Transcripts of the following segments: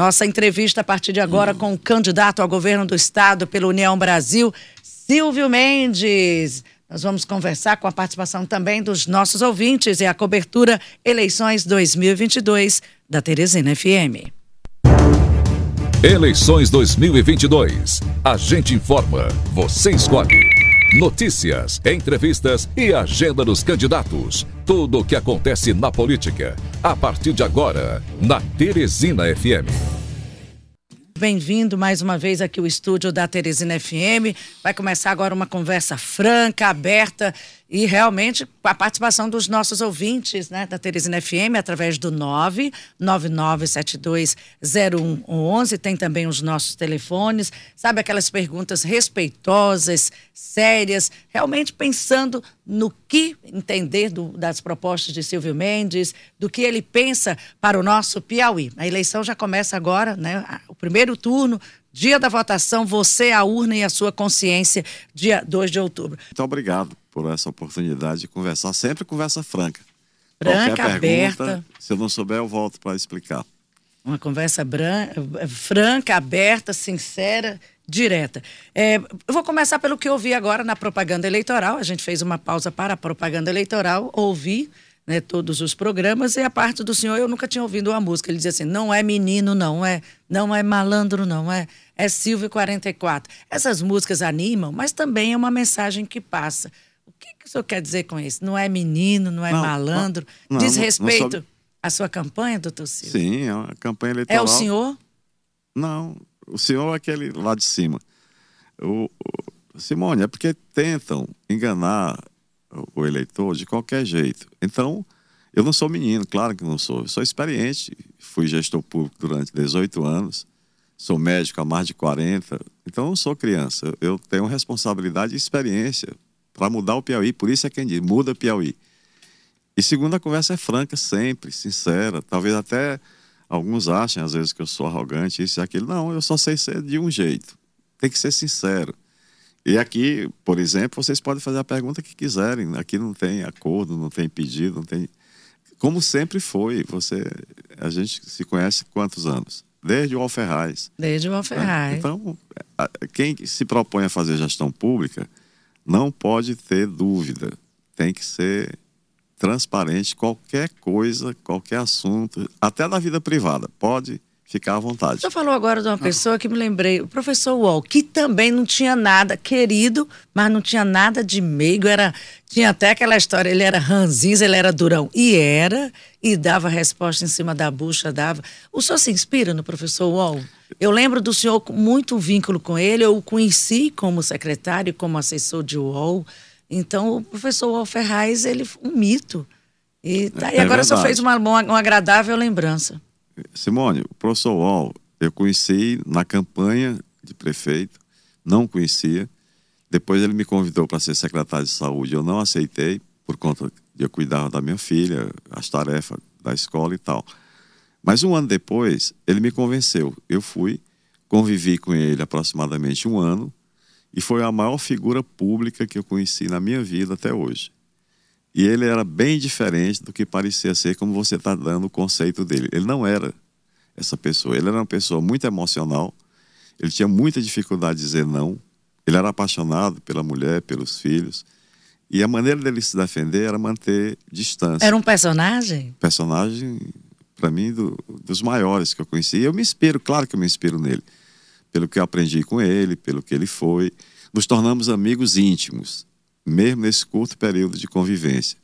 Nossa entrevista a partir de agora com o candidato ao governo do estado pela União Brasil, Silvio Mendes. Nós vamos conversar com a participação também dos nossos ouvintes e a cobertura Eleições 2022 da Teresina FM. Eleições 2022. A gente informa, você escolhe. Notícias, entrevistas e agenda dos candidatos. Tudo o que acontece na política. A partir de agora, na Teresina FM. Bem-vindo mais uma vez aqui ao estúdio da Teresina FM. Vai começar agora uma conversa franca, aberta e realmente a participação dos nossos ouvintes, né, da Teresina FM, através do 999720111, tem também os nossos telefones, sabe aquelas perguntas respeitosas, sérias, realmente pensando no que entender do, das propostas de Silvio Mendes, do que ele pensa para o nosso Piauí. A eleição já começa agora, né, o primeiro turno, dia da votação, você, a urna e a sua consciência, dia 2 de outubro. Muito obrigado por essa oportunidade de conversar. Sempre conversa franca. Franca, Qualquer aberta. Pergunta, se eu não souber, eu volto para explicar. Uma conversa branca, franca, aberta, sincera, direta. É, eu vou começar pelo que eu ouvi agora na propaganda eleitoral. A gente fez uma pausa para a propaganda eleitoral, ouvi né, todos os programas e a parte do senhor eu nunca tinha ouvido uma música. Ele dizia assim: não é menino, não é, não é malandro, não é, é Silvio 44. Essas músicas animam, mas também é uma mensagem que passa. O que, que o senhor quer dizer com isso? Não é menino, não é não, malandro? Não, Diz respeito não à sua campanha, doutor Silvio? Sim, é uma campanha eleitoral. É o senhor? Não, o senhor é aquele lá de cima. O, o, Simone, é porque tentam enganar o eleitor de qualquer jeito. Então, eu não sou menino, claro que não sou. Eu sou experiente, fui gestor público durante 18 anos, sou médico há mais de 40, então não sou criança. Eu tenho responsabilidade e experiência para mudar o Piauí. Por isso é quem diz, muda Piauí. E segundo, a conversa é franca sempre, sincera. Talvez até alguns achem, às vezes, que eu sou arrogante, isso e aquilo. Não, eu só sei ser de um jeito. Tem que ser sincero. E aqui, por exemplo, vocês podem fazer a pergunta que quiserem. Aqui não tem acordo, não tem pedido, não tem. Como sempre foi. Você, a gente se conhece quantos anos? Desde o Alferraz. Desde o Alferraz. Né? Então, quem se propõe a fazer gestão pública não pode ter dúvida. Tem que ser transparente qualquer coisa, qualquer assunto, até da vida privada. Pode ficar à vontade. Você falou agora de uma pessoa que me lembrei, o professor Wall, que também não tinha nada, querido, mas não tinha nada de meigo, era, tinha até aquela história, ele era ranzinza, ele era durão, e era, e dava resposta em cima da bucha, dava. O senhor se inspira no professor Wall? Eu lembro do senhor com muito vínculo com ele, eu o conheci como secretário, como assessor de UOL. Então, o professor Wall Ferraz, ele um mito. E, tá, é, e agora é o senhor fez uma, uma, uma, agradável lembrança. Simone, o professor Wall, eu conheci na campanha de prefeito, não conhecia. Depois ele me convidou para ser secretário de saúde. Eu não aceitei, por conta de eu cuidar da minha filha, as tarefas da escola e tal. Mas um ano depois, ele me convenceu. Eu fui, convivi com ele aproximadamente um ano e foi a maior figura pública que eu conheci na minha vida até hoje. E ele era bem diferente do que parecia ser, como você está dando o conceito dele. Ele não era essa pessoa. Ele era uma pessoa muito emocional. Ele tinha muita dificuldade de dizer não. Ele era apaixonado pela mulher, pelos filhos. E a maneira dele se defender era manter distância. Era um personagem? Personagem para mim, do, dos maiores que eu conheci. E eu me inspiro, claro que eu me inspiro nele, pelo que eu aprendi com ele, pelo que ele foi. Nos tornamos amigos íntimos, mesmo nesse curto período de convivência.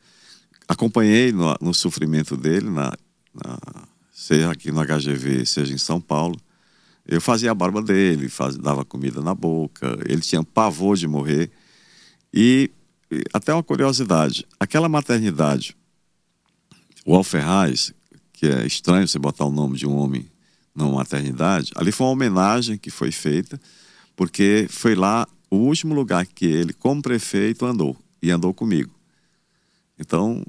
Acompanhei no, no sofrimento dele, na, na, seja aqui no HGV, seja em São Paulo. Eu fazia a barba dele, faz, dava comida na boca, ele tinha pavor de morrer. E, e até uma curiosidade: aquela maternidade, o Alferraz, que é estranho você botar o nome de um homem numa maternidade, ali foi uma homenagem que foi feita, porque foi lá o último lugar que ele, como prefeito, andou, e andou comigo. Então,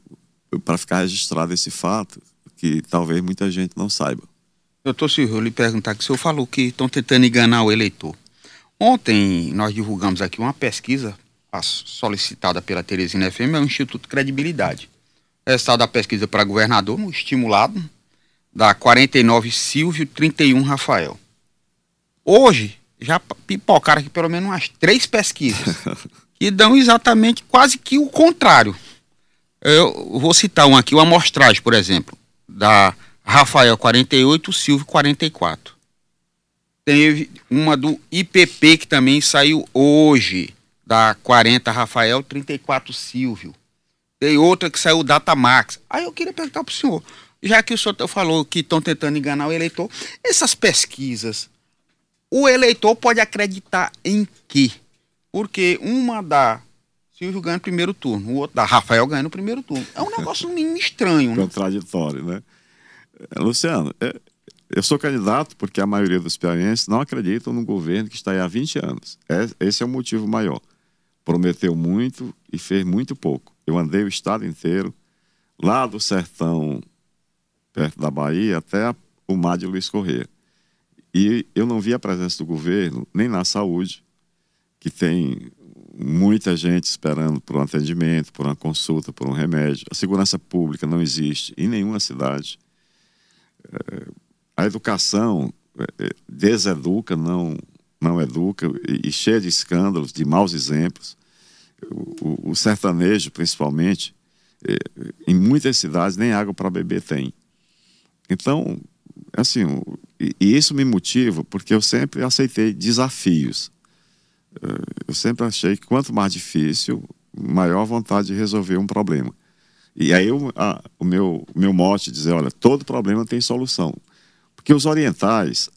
para ficar registrado esse fato, que talvez muita gente não saiba. Doutor Silvio, eu lhe perguntar que o senhor falou que estão tentando enganar o eleitor. Ontem nós divulgamos aqui uma pesquisa solicitada pela Teresina FM, é o Instituto Credibilidade resultado da pesquisa para governador, estimulado da 49 Silvio, 31 Rafael. Hoje, já pipocaram aqui pelo menos umas três pesquisas que dão exatamente quase que o contrário. Eu vou citar um aqui, uma amostragem, por exemplo, da Rafael 48, Silvio 44. Teve uma do IPP que também saiu hoje, da 40 Rafael, 34 Silvio. Tem outra que saiu Datamax. Aí eu queria perguntar para o senhor, já que o senhor falou que estão tentando enganar o eleitor, essas pesquisas, o eleitor pode acreditar em quê? Porque uma da Silvio ganha no primeiro turno, o outro da Rafael ganha no primeiro turno. É um negócio mínimo estranho, né? Contraditório, né? É, Luciano, é, eu sou candidato porque a maioria dos piauienses não acreditam no governo que está aí há 20 anos. É, esse é o motivo maior. Prometeu muito e fez muito pouco. Eu andei o estado inteiro, lá do sertão, perto da Bahia, até o mar de Luiz Corrêa. E eu não vi a presença do governo nem na saúde, que tem muita gente esperando por um atendimento, por uma consulta, por um remédio. A segurança pública não existe em nenhuma cidade. É, a educação é, deseduca, não, não educa, e, cheia de escândalos, de maus exemplos o, o sertanejo, principalmente, é, em muitas cidades nem água para beber tem. Então, assim, e, isso me motiva porque eu sempre aceitei desafios. É, eu sempre achei que quanto mais difícil, maior vontade de resolver um problema. E aí eu, a, o meu, meu mote dizer, olha, todo problema tem solução. Porque os orientais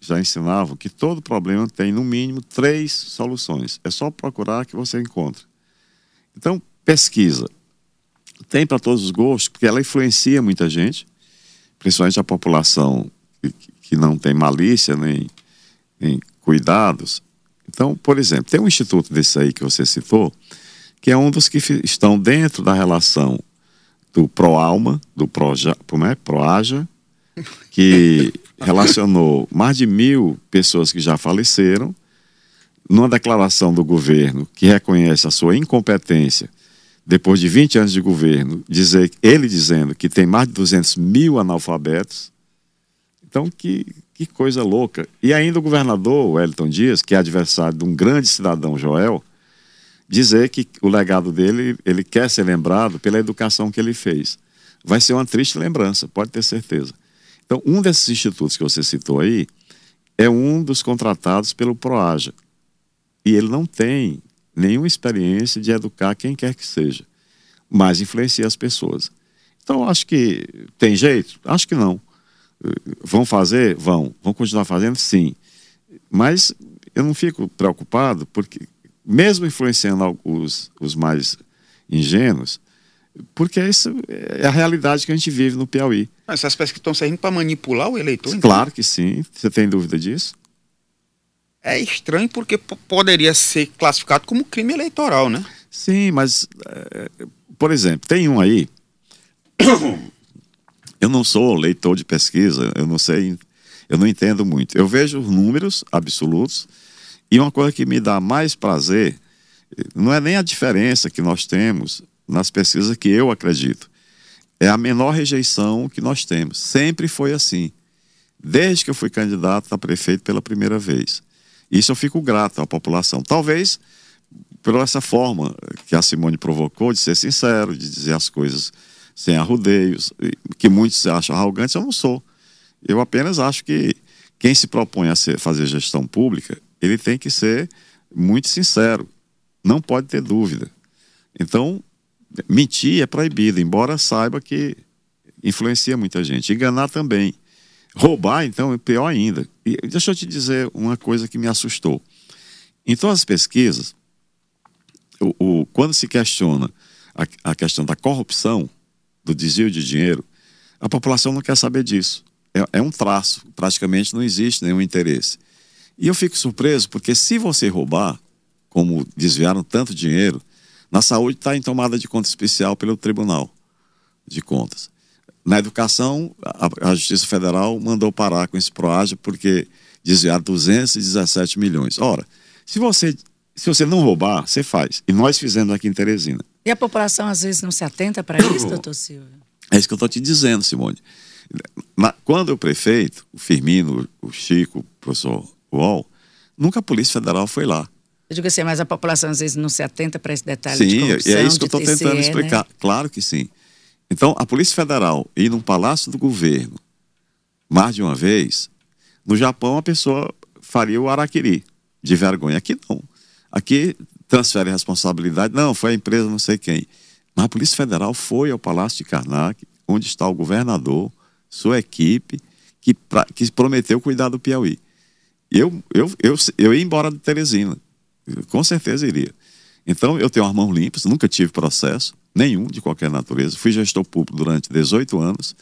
já ensinavam que todo problema tem, no mínimo, três soluções. É só procurar que você encontra. Então, pesquisa. Tem para todos os gostos, porque ela influencia muita gente, principalmente a população que, que não tem malícia nem, nem cuidados. Então, por exemplo, tem um instituto desse aí que você citou, que é um dos que estão dentro da relação do ProAlma, do Proja, como é? Proaja, que relacionou mais de mil pessoas que já faleceram numa declaração do governo que reconhece a sua incompetência, depois de 20 anos de governo, dizer, ele dizendo que tem mais de 200 mil analfabetos. Então, que, que coisa louca. E ainda o governador Wellington Dias, que é adversário de um grande cidadão, Joel, dizer que o legado dele, ele quer ser lembrado pela educação que ele fez. Vai ser uma triste lembrança, pode ter certeza. Então, um desses institutos que você citou aí é um dos contratados pelo PROAJA, e ele não tem nenhuma experiência de educar quem quer que seja, mas influencia as pessoas. Então, acho que tem jeito? Acho que não. Vão fazer? Vão. Vão continuar fazendo? Sim. Mas eu não fico preocupado, porque, mesmo influenciando os, os mais ingênuos, porque isso é a realidade que a gente vive no Piauí. Mas essas pesquisas estão servindo para manipular o eleitor? Então? Claro que sim. Você tem dúvida disso? é estranho porque poderia ser classificado como crime eleitoral, né? Sim, mas, é, por exemplo, tem um aí. Eu não sou leitor de pesquisa, eu não sei, eu não entendo muito. Eu vejo os números absolutos e uma coisa que me dá mais prazer não é nem a diferença que nós temos nas pesquisas que eu acredito. É a menor rejeição que nós temos. Sempre foi assim. Desde que eu fui candidato a prefeito pela primeira vez. Isso eu fico grato à população. Talvez por essa forma que a Simone provocou de ser sincero, de dizer as coisas sem arrudeios, que muitos acham arrogantes, eu não sou. Eu apenas acho que quem se propõe a ser, fazer gestão pública, ele tem que ser muito sincero, não pode ter dúvida. Então, mentir é proibido, embora saiba que influencia muita gente. Enganar também. Roubar, então, é pior ainda. E deixa eu te dizer uma coisa que me assustou. Em todas as pesquisas, o, o quando se questiona a, a, questão da corrupção, do desvio de dinheiro, a população não quer saber disso. É, é um traço, praticamente não existe nenhum interesse. E eu fico surpreso porque se você roubar, como desviaram tanto dinheiro, na saúde está em tomada de conta especial pelo Tribunal de Contas. Na educação, a, a Justiça Federal mandou parar com esse PROAGE porque desviaram 217 milhões. Ora, se você, se você não roubar, você faz. E nós fizemos aqui em Teresina. E a população às vezes não se atenta para isso, doutor Silvio? É isso que eu estou te dizendo, Simone. Na, quando eu prefeito, o Firmino, o Chico, o professor Uol, nunca a Polícia Federal foi lá. Eu digo assim, mas a população às vezes não se atenta para esse detalhe sim, de corrupção, é isso que eu estou tentando explicar. Né? Claro que sim. Então, a Polícia Federal ir num palácio do governo mais de uma vez, no Japão a pessoa faria o araquiri de vergonha. Aqui não. Aqui transfere a responsabilidade. Não, foi a empresa não sei quem. Mas a Polícia Federal foi ao Palácio de Karnak, onde está o governador, sua equipe, que, pra, que prometeu cuidar do Piauí. Eu, eu, eu, eu ia embora de Teresina. Com certeza iria. Então, eu tenho as mãos limpas, nunca tive processo, nenhum de qualquer natureza. Fui gestor público durante 18 anos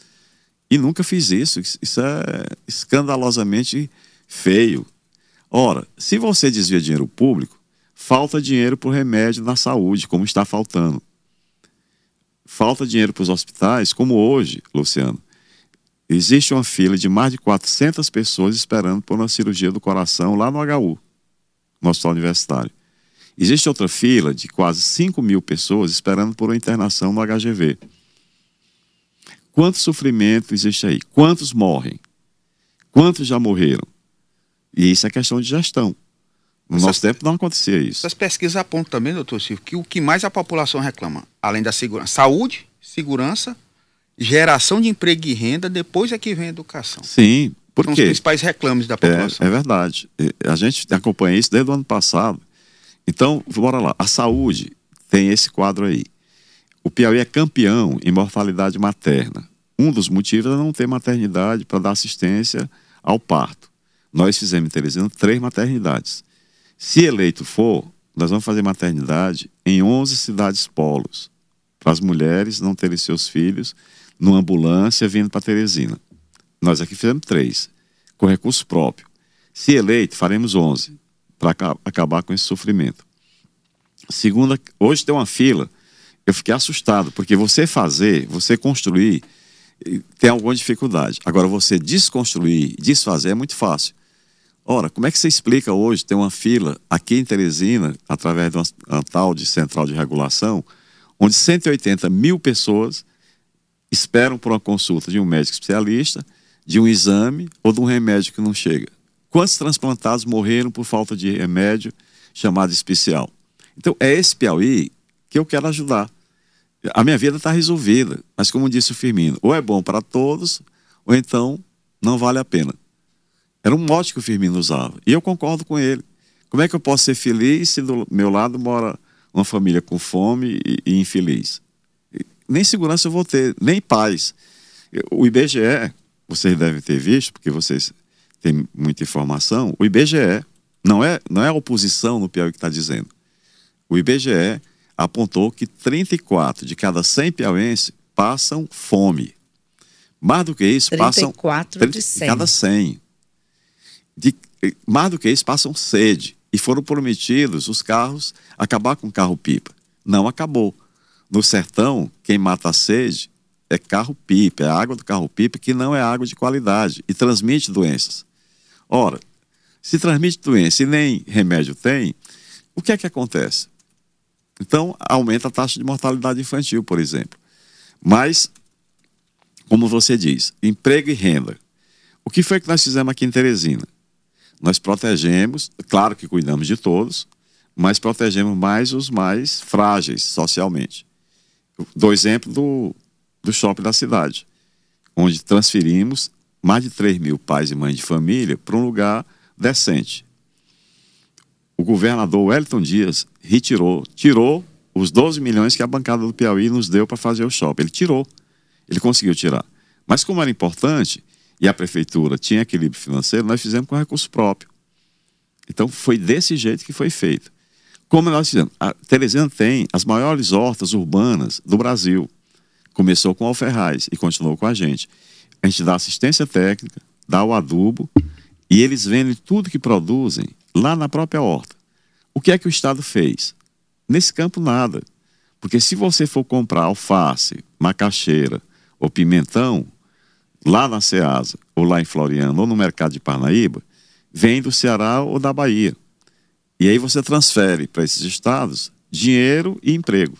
e nunca fiz isso. Isso é escandalosamente feio. Ora, se você desvia dinheiro público, falta dinheiro para o remédio na saúde, como está faltando. Falta dinheiro para os hospitais, como hoje, Luciano. Existe uma fila de mais de 400 pessoas esperando por uma cirurgia do coração lá no HU, no Hospital Universitário. Existe outra fila de quase 5 mil pessoas esperando por uma internação no HGV. Quanto sofrimento existe aí? Quantos morrem? Quantos já morreram? E isso é questão de gestão. No Essas, nosso tempo não acontecia isso. Essas pesquisas apontam também, doutor Silvio, que o que mais a população reclama, além da segurança, saúde, segurança, geração de emprego e renda, depois é que vem a educação. Sim, por São quê? os principais reclames da população. É, é verdade. A gente acompanha isso desde o ano passado. Então, bora lá. A saúde tem esse quadro aí. O Piauí é campeão em mortalidade materna. Um dos motivos é não ter maternidade para dar assistência ao parto. Nós fizemos em Teresina três maternidades. Se eleito for, nós vamos fazer maternidade em 11 cidades polos, para as mulheres não terem seus filhos numa ambulância vindo para Teresina. Nós aqui fizemos três, com recurso próprio. Se eleito, faremos 11, para acabar com esse sofrimento. Segunda, hoje tem uma fila eu fiquei assustado, porque você fazer, você construir, tem alguma dificuldade. Agora, você desconstruir, desfazer é muito fácil. Ora, como é que você explica hoje ter uma fila aqui em Teresina, através de uma, tal de central de regulação, onde 180 mil pessoas esperam por uma consulta de um médico especialista, de um exame ou de um remédio que não chega? Quantos transplantados morreram por falta de remédio chamado especial? Então, é esse Piauí que eu quero ajudar a minha vida está resolvida. Mas como disse o Firmino, ou é bom para todos, ou então não vale a pena. Era um mote que o Firmino usava. E eu concordo com ele. Como é que eu posso ser feliz se do meu lado mora uma família com fome e, e infeliz? Nem segurança eu vou ter, nem paz. O IBGE, vocês devem ter visto, porque vocês têm muita informação, o IBGE não é, não é a oposição no Piauí que está dizendo. O IBGE apontou que 34 de cada 100 piauenses passam fome. Mais do que isso, 34 passam. de 100. Cada 100. De, mais do que isso, passam sede. E foram prometidos os carros acabar com carro-pipa. Não acabou. No sertão, quem mata a sede é carro-pipa, é água do carro-pipa que não é água de qualidade e transmite doenças. Ora, se transmite doença e nem remédio tem, o que é que acontece? Então, aumenta a taxa de mortalidade infantil, por exemplo. Mas, como você diz, emprego e renda. O que foi que nós fizemos aqui em Teresina? Nós protegemos, claro que cuidamos de todos, mas protegemos mais os mais frágeis socialmente. Dou exemplo do, do shopping da cidade, onde transferimos mais de 3 mil pais e mães de família para um lugar decente o governador Wellington Dias retirou, tirou os 12 milhões que a bancada do Piauí nos deu para fazer o shopping. Ele tirou. Ele conseguiu tirar. Mas como era importante e a prefeitura tinha equilíbrio financeiro, nós fizemos com recurso próprio. Então foi desse jeito que foi feito. Como nós fizemos? A Teresina tem as maiores hortas urbanas do Brasil. Começou com Alferraz e continuou com a gente. A gente dá assistência técnica, dá o adubo e eles vendem tudo que produzem lá na própria horta. O que é que o Estado fez? Nesse campo, nada. Porque se você for comprar alface, macaxeira ou pimentão, lá na Ceasa, ou lá em Floriano, ou no mercado de Parnaíba, vem do Ceará ou da Bahia. E aí você transfere para esses estados dinheiro e emprego.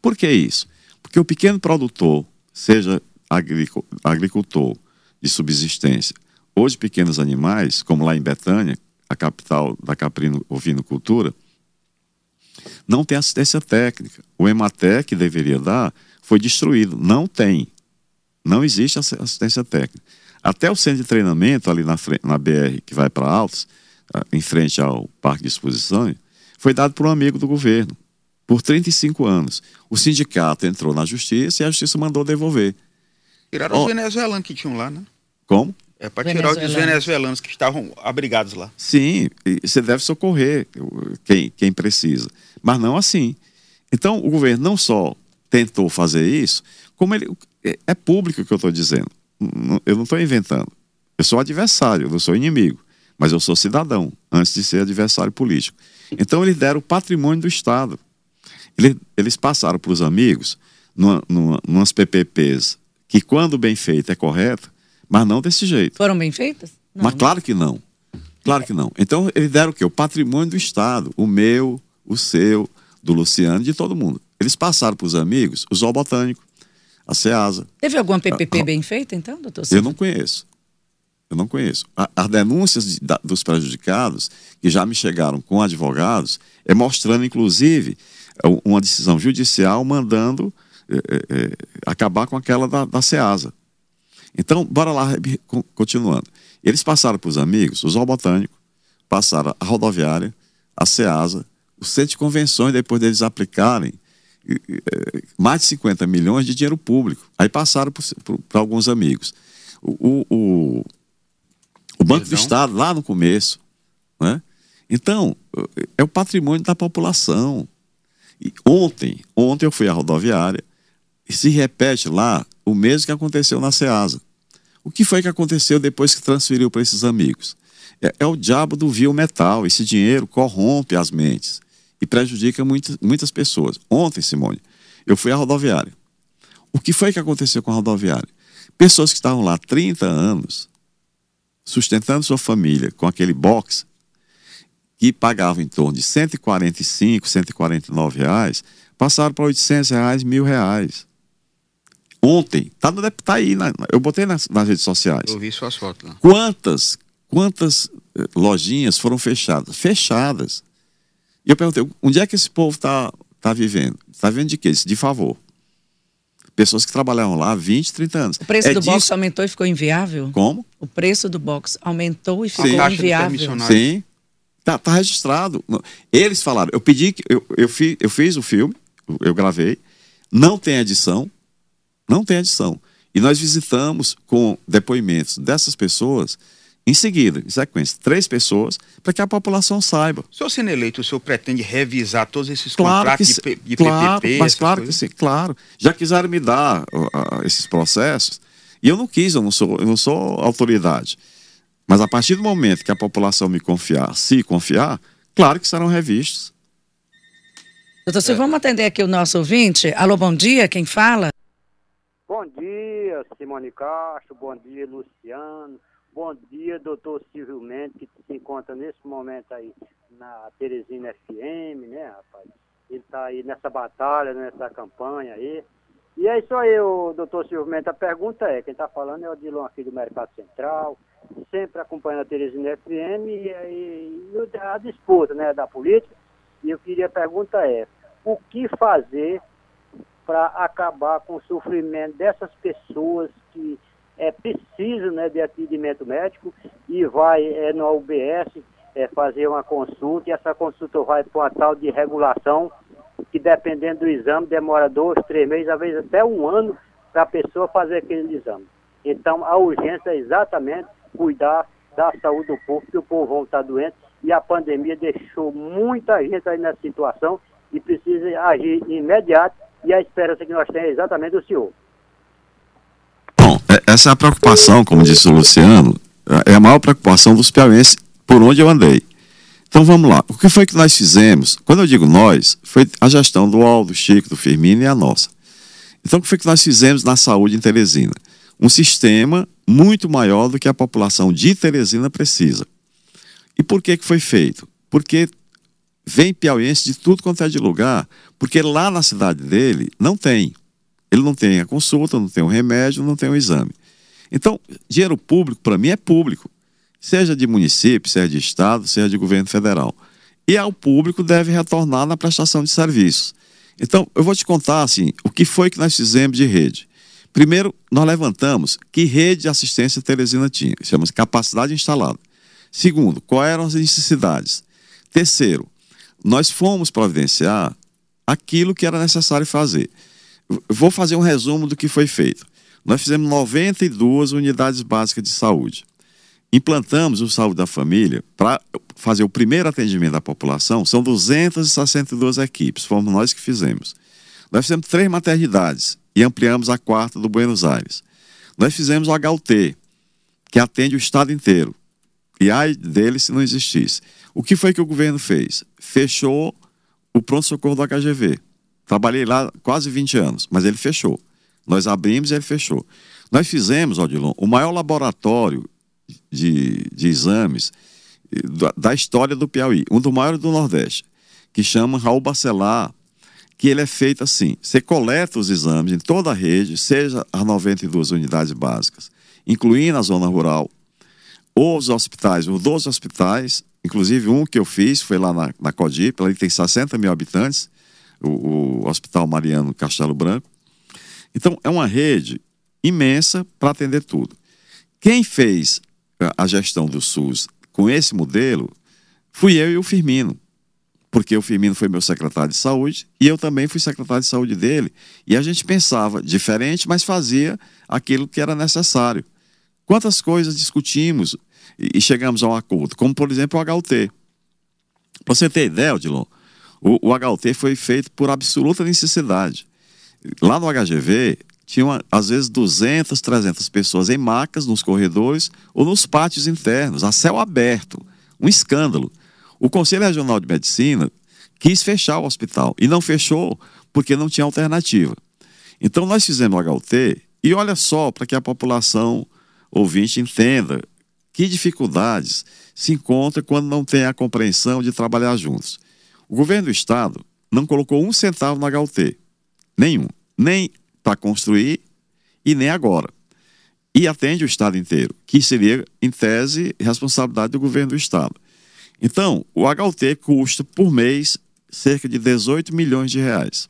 Por que isso? Porque o pequeno produtor, seja agricultor de subsistência ou de pequenos animais, como lá em Betânia, a capital da caprino ovinocultura, não tem assistência técnica. O Ematé, que deveria dar, foi destruído. Não tem. Não existe assistência técnica. Até o centro de treinamento, ali na, na BR, que vai para Altos, ah, em frente ao Parque de Exposições, foi dado por um amigo do governo, por 35 anos. O sindicato entrou na justiça e a justiça mandou devolver. Tiraram oh, os venezuelanos que tinham lá, né? Como? É para tirar os venezuelanos que estavam abrigados lá. Sim, você deve socorrer quem, quem precisa. Mas não assim. Então, o governo não só tentou fazer isso, como ele. É, é público o que eu estou dizendo. Eu não estou inventando. Eu sou adversário, eu não sou inimigo. Mas eu sou cidadão, antes de ser adversário político. Então, eles deram o patrimônio do Estado. Eles, eles passaram para os amigos, numa, numa, numas PPPs, que, quando bem feita, é correta, mas não desse jeito. Foram bem feitas? Não. Mas claro que não. Claro que não. Então, eles deram o quê? O patrimônio do Estado. O meu, o seu, do Luciano, de todo mundo. Eles passaram para os amigos o Zoo Botânico, a SEASA. Teve alguma PPP a, a, bem feita, então, doutor? Eu não conheço. Eu não conheço. A, as denúncias de, da, dos prejudicados, que já me chegaram com advogados, é mostrando, inclusive, uma decisão judicial mandando é, é, acabar com aquela da, da SEASA. Então, bora lá, continuando. Eles passaram para os amigos, o Zoo Botânico, passaram a rodoviária, a SEASA, o centro de convenções, depois deles aplicarem mais de 50 milhões de dinheiro público. Aí passaram para alguns amigos. O, o, o Banco Perdão? do Estado, lá no começo. Né? Então, é o patrimônio da população. E ontem, ontem eu fui à rodoviária e se repete lá o mesmo que aconteceu na SEASA. O que foi que aconteceu depois que transferiu para esses amigos? É, é, o diabo do vil metal. Esse dinheiro corrompe as mentes e prejudica muitas, muitas pessoas. Ontem, Simone, eu fui à rodoviária. O que foi que aconteceu com a rodoviária? Pessoas que estavam lá há 30 anos, sustentando sua família com aquele box, que pagavam em torno de 145, 149 reais, passaram para 800 reais, mil reais. Ontem, tá, no, tá aí, na, eu botei nas, nas, redes sociais. Eu vi suas fotos lá. Quantas, quantas eh, lojinhas foram fechadas? Fechadas. E eu perguntei, onde é que esse povo está tá vivendo? Está vivendo de quê? De favor. Pessoas que trabalhavam lá há 20, 30 anos. O preço é do disso... box aumentou e ficou inviável? Como? O preço do box aumentou e ficou Sim. inviável. Sim. Tá, tá registrado. Eles falaram, eu pedi que eu, eu, fiz, eu fiz o filme, eu gravei, não tem edição, não tem edição. E nós visitamos com depoimentos dessas pessoas em seguida, em sequência, três pessoas, para que a população saiba. O senhor sendo eleito, o senhor pretende revisar todos esses claro contratos que, de, de claro, PPP? Mas claro coisas? que sim, claro. Já quiseram me dar uh, uh, esses processos, e eu não quis, eu não sou, eu não sou autoridade. Mas a partir do momento que a população me confiar, se confiar, claro que serão revistos. Doutor Silvio, é. vamos atender aqui o nosso ouvinte. Alô, bom dia, quem fala? Bom dia, Simone Castro, bom dia, Luciano. Bom dia, doutor Silvio Mendes, que se encontra nesse momento aí na Teresina FM, né, rapaz? Ele está aí nessa batalha, nessa campanha aí. E é isso aí, o doutor Silvio Mendes. A pergunta é, quem está falando é o Dilon aqui do Mercado Central, sempre acompanhando a Teresina FM e, e, e a disputa né, da política. E eu queria, a pergunta é, o que fazer para acabar com o sofrimento dessas pessoas que é preciso né, de atendimento médico e vai é, no UBS é, fazer uma consulta e essa consulta vai para uma tal de regulação que dependendo do exame demora dois, três meses, às vezes até um ano para a pessoa fazer aquele exame. Então a urgência é exatamente cuidar da saúde do povo, que o povo está doente e a pandemia deixou muita gente aí nessa situação e precisa agir imediato e a esperança que nós temos é exatamente o senhor. Essa é a preocupação, como disse o Luciano, é a maior preocupação dos piauienses por onde eu andei. Então vamos lá. O que foi que nós fizemos? Quando eu digo nós, foi a gestão do Aldo, do Chico, do Firmino e a nossa. Então o que foi que nós fizemos na saúde em Teresina? Um sistema muito maior do que a população de Teresina precisa. E por que, que foi feito? Porque vem piauiense de tudo quanto é de lugar, porque lá na cidade dele não tem. Ele não tem a consulta, não tem o remédio, não tem o exame. Então, dinheiro público, para mim, é público. Seja de município, seja de estado, seja de governo federal. E ao público deve retornar na prestação de serviços. Então, eu vou te contar assim, o que foi que nós fizemos de rede. Primeiro, nós levantamos que rede de assistência Teresina tinha, chama-se capacidade instalada. Segundo, quais eram as necessidades. Terceiro, nós fomos providenciar aquilo que era necessário fazer. Vou fazer um resumo do que foi feito. Nós fizemos 92 unidades básicas de saúde. Implantamos o Saúde da Família para fazer o primeiro atendimento da população, são 262 equipes, fomos nós que fizemos. Nós fizemos três maternidades e ampliamos a quarta do Buenos Aires. Nós fizemos o HUT, que atende o estado inteiro. E ai dele se não existisse. O que foi que o governo fez? Fechou o pronto-socorro do HGV. Trabalhei lá quase 20 anos, mas ele fechou. Nós abrimos e ele fechou. Nós fizemos, Odilon, o maior laboratório de, de exames da, da, história do Piauí, um dos maiores do Nordeste, que chama Raul Bacelar, que ele é feito assim: você coleta os exames em toda a rede, seja as 92 unidades básicas, incluindo a zona rural, ou os hospitais, os 12 hospitais, inclusive um que eu fiz foi lá na, na Codip, tem 60 mil habitantes, o, o Hospital Mariano Castelo Branco. Então, é uma rede imensa para atender tudo. Quem fez a gestão do SUS com esse modelo fui eu e o Firmino porque o Firmino foi meu secretário de saúde e eu também fui secretário de saúde dele. E a gente pensava diferente, mas fazia aquilo que era necessário. Quantas coisas discutimos e chegamos a um acordo, como por exemplo o HUT. Para você ter ideia, Odilon, o, o HUT foi feito por absoluta necessidade. Lá no HGV, tinham às vezes 200, 300 pessoas em macas, nos corredores ou nos pátios internos, a céu aberto. Um escândalo. O Conselho Regional de Medicina quis fechar o hospital e não fechou porque não tinha alternativa. Então nós fizemos o HUT e olha só para que a população ouvinte entenda que dificuldades se encontra quando não tem a compreensão de trabalhar juntos. O governo do estado não colocou um centavo no HUT, nenhum, nem para construir e nem agora. E atende o estado inteiro, que seria, em tese, responsabilidade do governo do estado. Então, o HUT custa por mês cerca de 18 milhões de reais.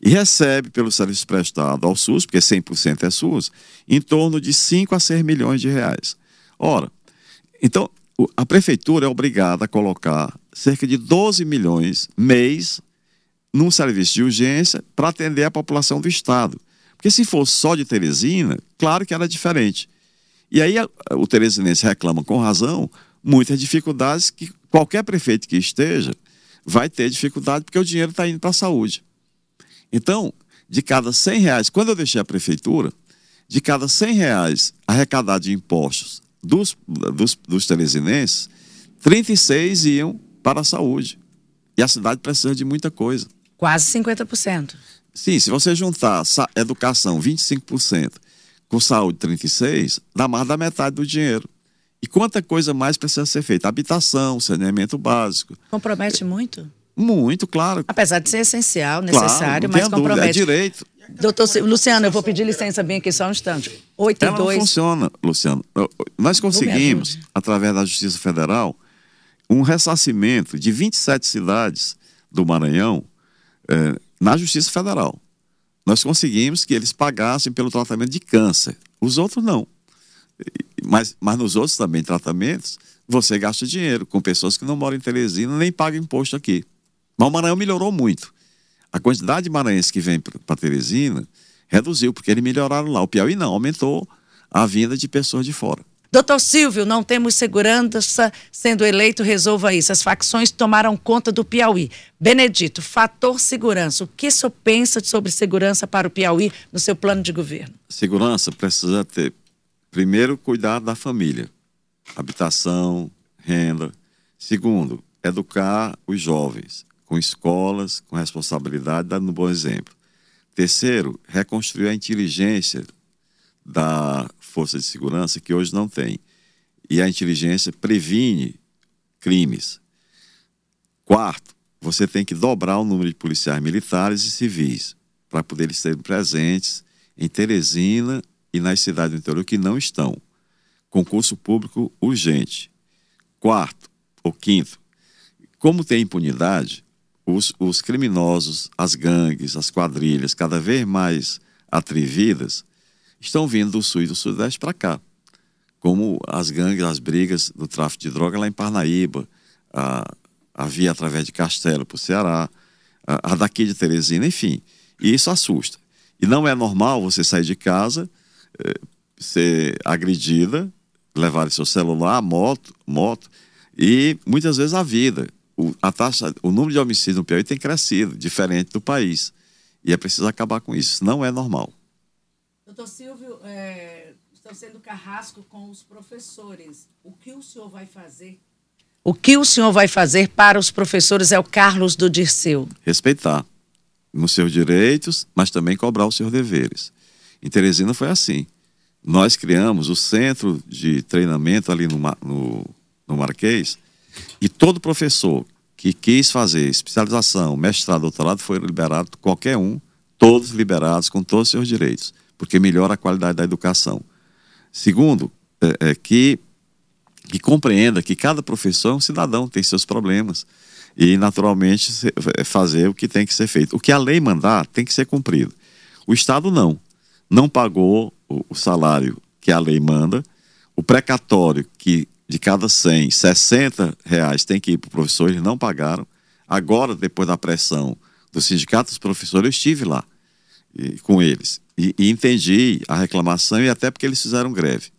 E recebe pelo serviço prestado ao SUS, porque 100% é SUS, em torno de 5 a 6 milhões de reais. Ora, então a prefeitura é obrigada a colocar cerca de 12 milhões mês num serviço de urgência para atender a população do estado. Porque se fosse só de Teresina, claro que era diferente. E aí o teresinense reclama com razão muitas dificuldades que qualquer prefeito que esteja vai ter dificuldade porque o dinheiro está indo para a saúde. Então, de cada 100 reais, quando eu deixei a prefeitura, de cada 100 reais arrecadado de impostos dos, dos, dos telesinenses, 36 iam para a saúde. E a cidade precisa de muita coisa. Quase 50%. Sim, se você juntar educação 25% com saúde 36%, dá mais da metade do dinheiro. E quanta coisa mais precisa ser feita? Habitação, saneamento básico. Compromete muito? Muito, claro. Apesar de ser essencial, necessário, claro, mas compromete. Dúvida, é direito. Doutor Luciano, eu vou pedir licença bem aqui só um instante. 8 Ela não funciona, Luciano. Nós conseguimos, através da Justiça Federal, um ressarcimento de 27 cidades do Maranhão eh, na Justiça Federal. Nós conseguimos que eles pagassem pelo tratamento de câncer. Os outros não. Mas, mas nos outros também tratamentos, você gasta dinheiro com pessoas que não moram em Teresina nem pagam imposto aqui. Mas o Maranhão melhorou muito. A quantidade de maranhenses que vem para Teresina reduziu, porque eles melhoraram lá. O Piauí não, aumentou a vinda de pessoas de fora. Doutor Silvio, não temos segurança sendo eleito, resolva isso. As facções tomaram conta do Piauí. Benedito, fator segurança. O que o senhor pensa sobre segurança para o Piauí no seu plano de governo? Segurança precisa ter Primeiro, cuidar da família, habitação, renda. Segundo, educar os jovens com escolas, com responsabilidade, dando um bom exemplo. Terceiro, reconstruir a inteligência da força de segurança que hoje não tem. E a inteligência previne crimes. Quarto, você tem que dobrar o número de policiais militares e civis para poder eles serem presentes em Teresina e nas cidades do interior que não estão. Concurso público urgente. Quarto ou quinto, como tem impunidade, os, os criminosos, as gangues, as quadrilhas, cada vez mais atrevidas, estão vindo do sul e do sudeste para cá. Como as gangues, as brigas do tráfico de droga lá em Parnaíba, a, a via através de Castelo para o Ceará, a, a daqui de Teresina, enfim. E isso assusta. E não é normal você sair de casa, eh, ser agredida, levar seu celular, moto, moto e muitas vezes a vida. O, a taxa, o número de homicídios no Piauí tem crescido, diferente do país. E é preciso acabar com isso. Isso não é normal. Doutor Silvio, é, estão sendo carrasco com os professores. O que o senhor vai fazer? O que o senhor vai fazer para os professores é o Carlos do Dirceu. Respeitar nos seus direitos, mas também cobrar os seus deveres. Em Teresina foi assim. Nós criamos o centro de treinamento ali no, no, no Marquês e todo professor que quis fazer especialização, mestrado, doutorado, foi liberado, qualquer um, todos liberados com todos os seus direitos, porque melhora a qualidade da educação. Segundo, é, é que, que compreenda que cada professor é um cidadão, tem seus problemas e, naturalmente, é, fazer o que tem que ser feito. O que a lei mandar tem que ser cumprido. O Estado não. Não pagou o salário que a lei manda, o precatório que de cada 100, 60 reais tem que ir para o professor, eles não pagaram. Agora, depois da pressão do sindicato dos professores, eu estive lá e, com eles e, e entendi a reclamação e até porque eles fizeram greve.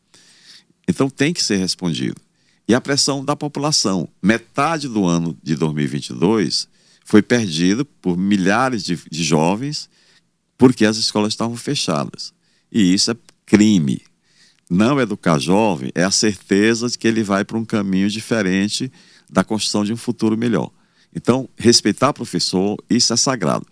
Então tem que ser respondido. E a pressão da população. Metade do ano de 2022 foi perdido por milhares de, de jovens porque as escolas estavam fechadas. E isso é crime. Não educar jovem é a certeza de que ele vai para um caminho diferente da construção de um futuro melhor. Então, respeitar professor, isso é sagrado.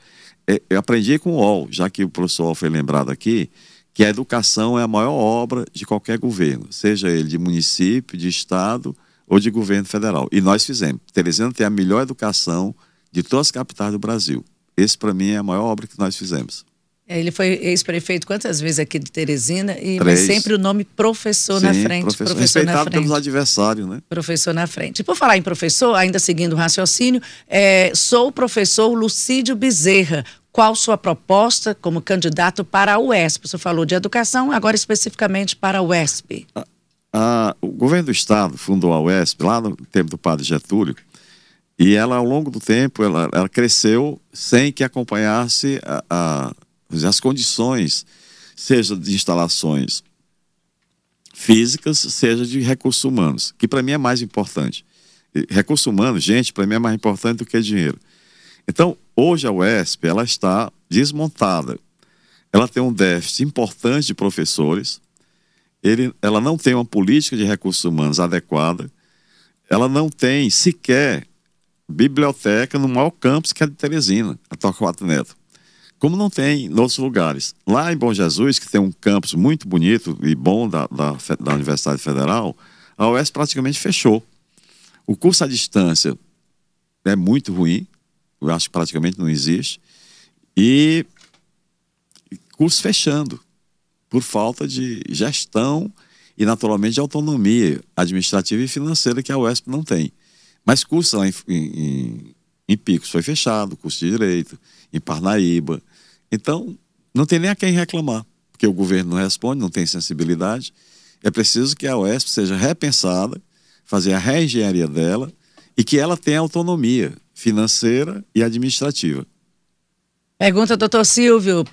É, eu aprendi com o UOL, já que o professor foi lembrado aqui, que a educação é a maior obra de qualquer governo, seja ele de município, de estado ou de governo federal. E nós fizemos. Teresina tem a melhor educação de todas as capitais do Brasil. Esse, para mim, é a maior obra que nós fizemos. É, ele foi ex-prefeito quantas vezes aqui de Teresina, e, mas sempre o nome professor Sim, na frente. Professor, professor respeitado na frente. pelos adversários, né? Professor na frente. E por falar em professor, ainda seguindo o raciocínio, é, sou o professor Lucídio Bezerra. Qual sua proposta como candidato para a UESP? Você falou de educação, agora especificamente para a UESP. A, a, o governo do estado fundou a UESP lá no tempo do padre Getúlio, e ela, ao longo do tempo, ela, ela cresceu sem que acompanhasse a, a as condições, seja de instalações físicas, seja de recursos humanos, que para mim é mais importante. Recursos humanos, gente, para mim é mais importante do que dinheiro. Então, hoje a UESP ela está desmontada. Ela tem um déficit importante de professores, ele, ela não tem uma política de recursos humanos adequada, ela não tem sequer biblioteca no maior campus que é de Teresina, a Torquato Neto como não tem em outros lugares. Lá em Bom Jesus, que tem um campus muito bonito e bom da, da, da Universidade Federal, a UES praticamente fechou. O curso à distância é muito ruim, eu acho que praticamente não existe, e curso fechando, por falta de gestão e, naturalmente, de autonomia administrativa e financeira que a UESP não tem. Mas curso lá em, em, em Picos foi fechado, curso de Direito, em Parnaíba, então, não tem nem a quem reclamar, porque o governo não responde, não tem sensibilidade. É preciso que a OESP seja repensada, fazer a reengenharia dela e que ela tenha autonomia financeira e administrativa. Pergunta, doutor Silvio,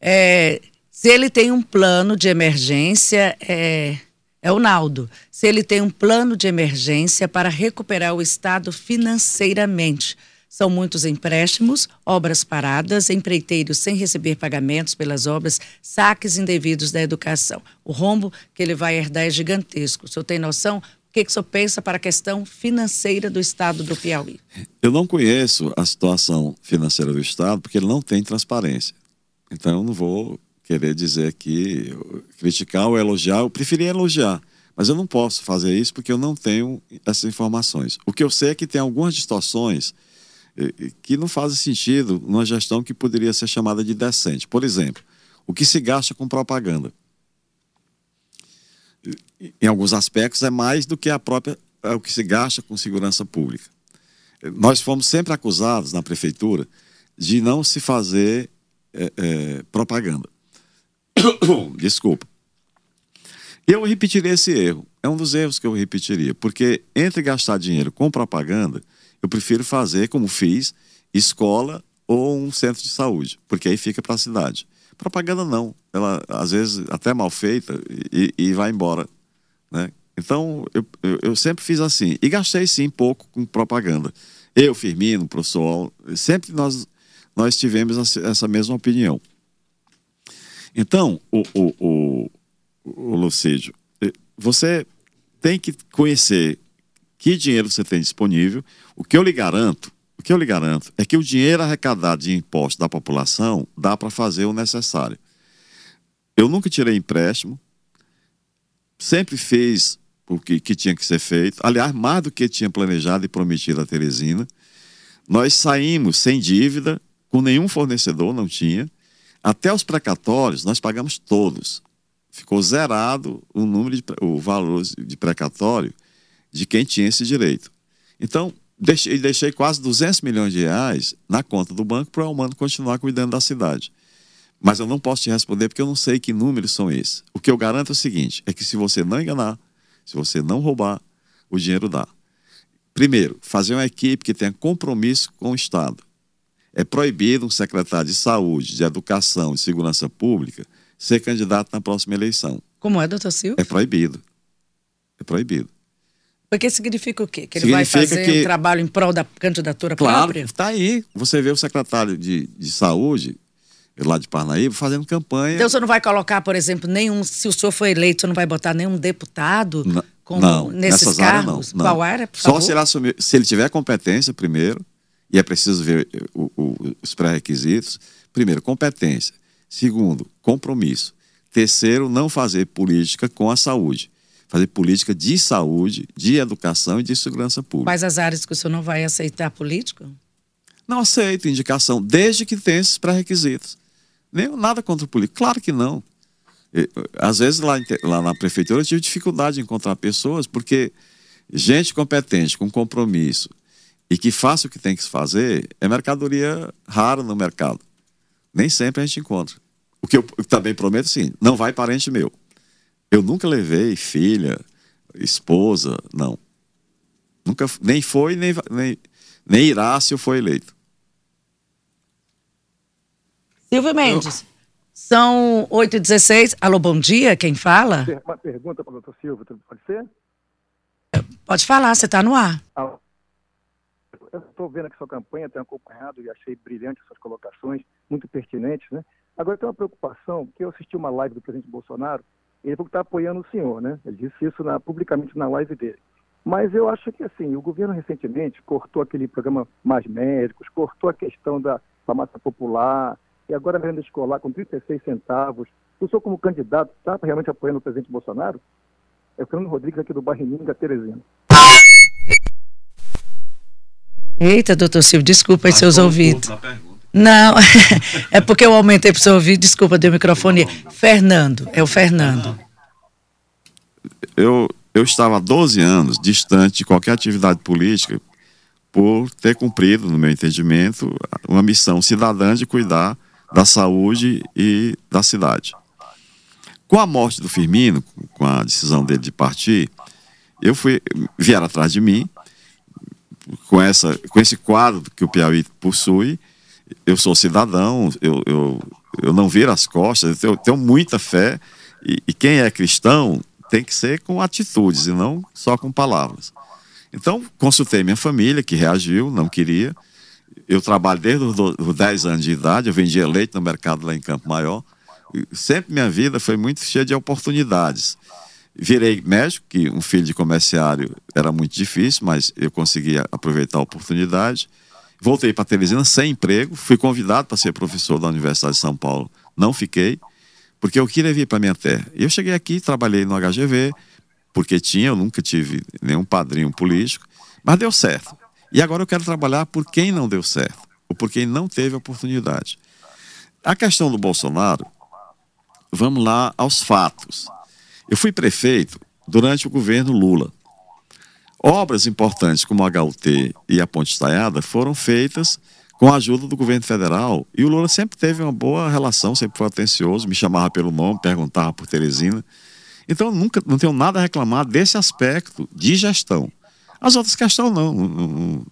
é, se ele tem um plano de emergência, é, é o Naldo, se ele tem um plano de emergência para recuperar o Estado financeiramente, são muitos empréstimos, obras paradas, empreiteiros sem receber pagamentos pelas obras, saques indevidos da educação. O rombo que ele vai herdar é gigantesco. O senhor tem noção? O que, que o senhor pensa para a questão financeira do Estado do Piauí? Eu não conheço a situação financeira do Estado porque ele não tem transparência. Então eu não vou querer dizer aqui, criticar ou elogiar. Eu preferi elogiar. Mas eu não posso fazer isso porque eu não tenho essas informações. O que eu sei é que tem algumas distorções que não fazem sentido numa gestão que poderia ser chamada de decente. Por exemplo, o que se gasta com propaganda. Em alguns aspectos é mais do que a própria é o que se gasta com segurança pública. Nós fomos sempre acusados na prefeitura de não se fazer é, é, propaganda. Desculpa. Eu repetiria esse erro. É um dos erros que eu repetiria, porque entre gastar dinheiro com propaganda, eu prefiro fazer, como fiz, escola ou um centro de saúde, porque aí fica para a cidade. Propaganda não, ela às vezes até mal feita e, e vai embora, né? Então eu, eu, eu, sempre fiz assim e gastei sim pouco com propaganda. Eu, Firmino, professor, sempre nós nós tivemos essa mesma opinião. Então, o, o, o, o Lucídio, eh, você tem que conhecer que dinheiro você tem disponível. O que eu lhe garanto, o que eu lhe garanto é que o dinheiro arrecadado de impostos da população dá para fazer o necessário. Eu nunca tirei empréstimo, sempre fiz o que, que tinha que ser feito. Aliás, mais do que tinha planejado e prometido a Teresina. Nós saímos sem dívida, com nenhum fornecedor, não tinha. Até os precatórios, nós pagamos todos ficou zerado o número de, o valor de precatório de quem tinha esse direito. Então, deixei, deixei quase 200 milhões de reais na conta do banco para o Almano continuar cuidando da cidade. Mas eu não posso te responder porque eu não sei que números são esses. O que eu garanto é o seguinte: é que se você não enganar, se você não roubar, o dinheiro dá. Primeiro, fazer uma equipe que tenha compromisso com o Estado. É proibido um secretário de saúde, de educação e segurança pública ser candidato na próxima eleição. Como é, doutor Silva? É proibido. É proibido. Porque significa o quê? Que ele significa vai fazer que... um trabalho em prol da candidatura claro, própria? Está aí. Você vê o secretário de, de saúde, lá de Parnaíba, fazendo campanha. Então você não vai colocar, por exemplo, nenhum. Se o senhor for eleito, você não vai botar nenhum deputado não, como, não, nesses cargos? Não, não. Qual era? Só se ele assumir. Se ele tiver competência, primeiro, e é preciso ver o, o, os pré-requisitos. Primeiro, competência. Segundo, compromisso. Terceiro, não fazer política com a saúde. Fazer política de saúde, de educação e de segurança pública. Quais as áreas que o senhor não vai aceitar político? Não aceito indicação, desde que tenha esses pré-requisitos. Nem nada contra o político. Claro que não. Às vezes lá, lá na prefeitura eu tive dificuldade de encontrar pessoas, porque gente competente, com compromisso e que faça o que tem que se fazer, é mercadoria rara no mercado. Nem sempre a gente encontra. O que eu também prometo, sim, não vai parente meu. Eu nunca levei filha, esposa, não. Nunca, nem foi, nem, nem, nem irá se eu for eleito. Silvio Mendes. Eu... São 8h16. Alô, bom dia. Quem fala? Uma pergunta para o doutor Silvio, pode ser? Pode falar, você está no ar. Ah, eu estou vendo aqui sua campanha, tenho acompanhado e achei brilhante suas colocações, muito pertinentes, né? Agora tem uma preocupação, que eu assisti uma live do presidente Bolsonaro, ele falou que está apoiando o senhor, né? Ele disse isso na, publicamente na live dele. Mas eu acho que, assim, o governo recentemente cortou aquele programa Mais Médicos, cortou a questão da farmácia popular, e agora a merenda escolar com 36 centavos. O senhor, como candidato, está realmente apoiando o presidente Bolsonaro? É o Fernando Rodrigues aqui do Barrininga, Teresina. Eita, doutor Silvio, desculpa aí seus ouvidos. Não, é porque eu aumentei para seu ouvir. Desculpa, deu microfone. Fernando, é o Fernando. Eu, eu estava há 12 anos distante de qualquer atividade política por ter cumprido, no meu entendimento, uma missão cidadã de cuidar da saúde e da cidade. Com a morte do Firmino, com a decisão dele de partir, eu fui vieram atrás de mim com essa com esse quadro que o Piauí possui eu sou cidadão, eu, eu, eu não viro as costas, eu tenho, tenho muita fé. E, e, quem é cristão tem que ser com atitudes e não só com palavras. Então, consultei minha família, que reagiu, não queria. Eu trabalho desde os 10 anos de idade, eu vendia leite no mercado lá em Campo Maior. Sempre minha vida foi muito cheia de oportunidades. Virei médico, que um filho de comerciário era muito difícil, mas eu conseguia aproveitar a oportunidade. Voltei para Teresina sem emprego, fui convidado para ser professor da Universidade de São Paulo, não fiquei, porque eu queria vir para minha terra. Eu cheguei aqui, trabalhei no HGV, porque tinha, eu nunca tive nenhum padrinho político, mas deu certo. E agora eu quero trabalhar por quem não deu certo, ou por quem não teve oportunidade. A questão do Bolsonaro, vamos lá aos fatos. Eu fui prefeito durante o governo Lula. Obras importantes como a HUT e a Ponte Estaiada foram feitas com a ajuda do governo federal. E o Lula sempre teve uma boa relação, sempre foi atencioso, me chamava pelo nome, perguntava por Teresina. Então, nunca, não tenho nada a reclamar desse aspecto de gestão. As outras questões, não. não, não, não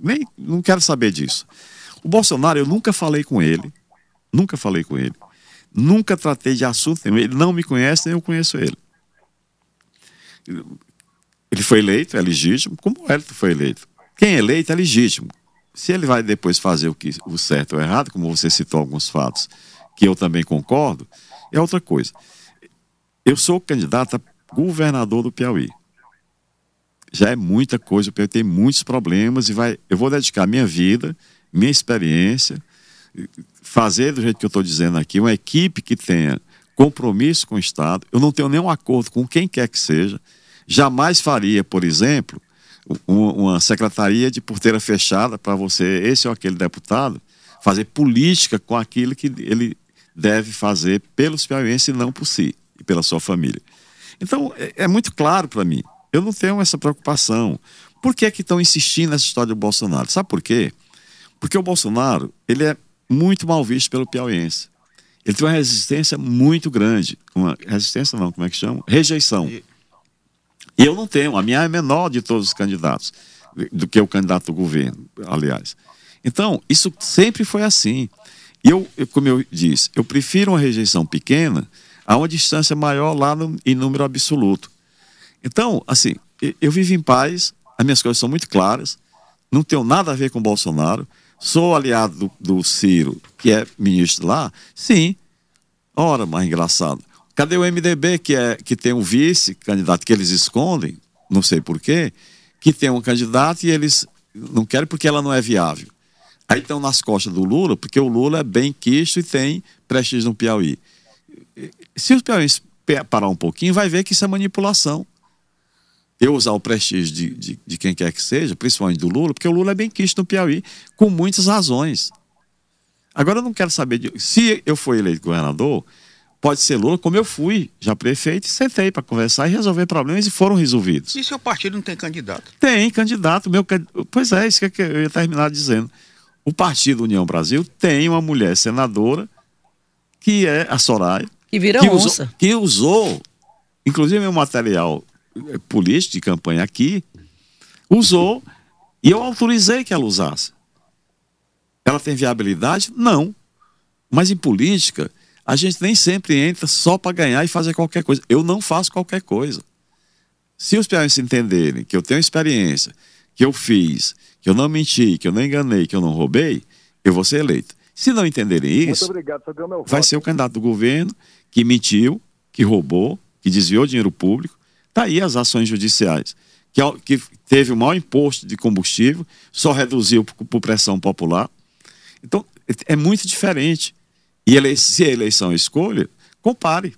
nem, não quero saber disso. O Bolsonaro, eu nunca falei com ele, nunca falei com ele, nunca tratei de assunto. Ele não me conhece, nem eu conheço ele. Ele foi eleito, é legítimo, como o Hélito foi eleito. Quem é eleito é legítimo. Se ele vai depois fazer o, que, o certo ou errado, como você citou alguns fatos, que eu também concordo, é outra coisa. Eu sou candidato a governador do Piauí. Já é muita coisa, o Piauí tem muitos problemas e vai, eu vou dedicar minha vida, minha experiência, fazer do jeito que eu estou dizendo aqui, uma equipe que tenha compromisso com o Estado. Eu não tenho nenhum acordo com quem quer que seja. Jamais faria, por exemplo, uma secretaria de porteira fechada para você, esse ou aquele deputado, fazer política com aquilo que ele deve fazer pelos piauienses e não por si e pela sua família. Então, é, é muito claro para mim. Eu não tenho essa preocupação. Por que é que estão insistindo nessa história do Bolsonaro? Sabe por quê? Porque o Bolsonaro, ele é muito mal visto pelo piauiense. Ele tem uma resistência muito grande. Uma resistência não, como é que chama? Rejeição. Eu não tenho, a minha é menor de todos os candidatos, do que o candidato do governo, aliás. Então, isso sempre foi assim. E eu, como eu disse, eu prefiro uma rejeição pequena a uma distância maior lá no, em número absoluto. Então, assim, eu vivo em paz, as minhas coisas são muito claras, não tenho nada a ver com Bolsonaro, sou aliado do, do Ciro, que é ministro lá, sim. Ora, mais engraçado. Cadê o MDB, que, é, que tem um vice-candidato que eles escondem, não sei porquê, que tem um candidato e eles não querem porque ela não é viável. Aí estão nas costas do Lula, porque o Lula é bem quisto e tem prestígio no Piauí. Se os piauienses parar um pouquinho, vai ver que isso é manipulação. Eu usar o prestígio de, de, de quem quer que seja, principalmente do Lula, porque o Lula é bem quisto no Piauí, com muitas razões. Agora eu não quero saber de. Se eu for eleito governador, Pode ser Lula, como eu fui, já prefeito, e sentei para conversar e resolver problemas e foram resolvidos. E seu partido não tem candidato? Tem candidato. Meu, pois é, isso que eu ia terminar dizendo. O Partido União Brasil tem uma mulher senadora, que é a Soraya. Que vira que onça. Usou, que usou, inclusive meu material eh, político de campanha aqui, usou e eu autorizei que ela usasse. Ela tem viabilidade? Não. Mas em política, a gente nem sempre entra só para ganhar e fazer qualquer coisa. Eu não faço qualquer coisa. Se os piauienses entenderem que eu tenho experiência, que eu fiz, que eu não menti, que eu não enganei, que eu não roubei, eu vou ser eleito. Se não entenderem isso, obrigado, vai ser o candidato do governo que mentiu, que roubou, que desviou dinheiro público. Está aí as ações judiciais. Que, que teve o maior imposto de combustível, só reduziu por, por pressão popular. Então, é muito diferente. E ele, se a eleição é escolha, compare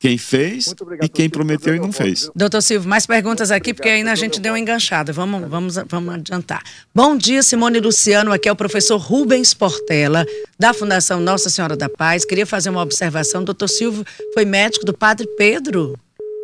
quem fez e quem prometeu e não fez. Doutor Silvio, mais perguntas aqui, porque ainda a gente deu uma enganchada. Vamos, vamos, vamos adiantar. Bom dia, Simone Luciano. Aqui é o professor Rubens Portela, da Fundação Nossa Senhora da Paz. Queria fazer uma observação. Doutor Silvio foi médico do Padre Pedro.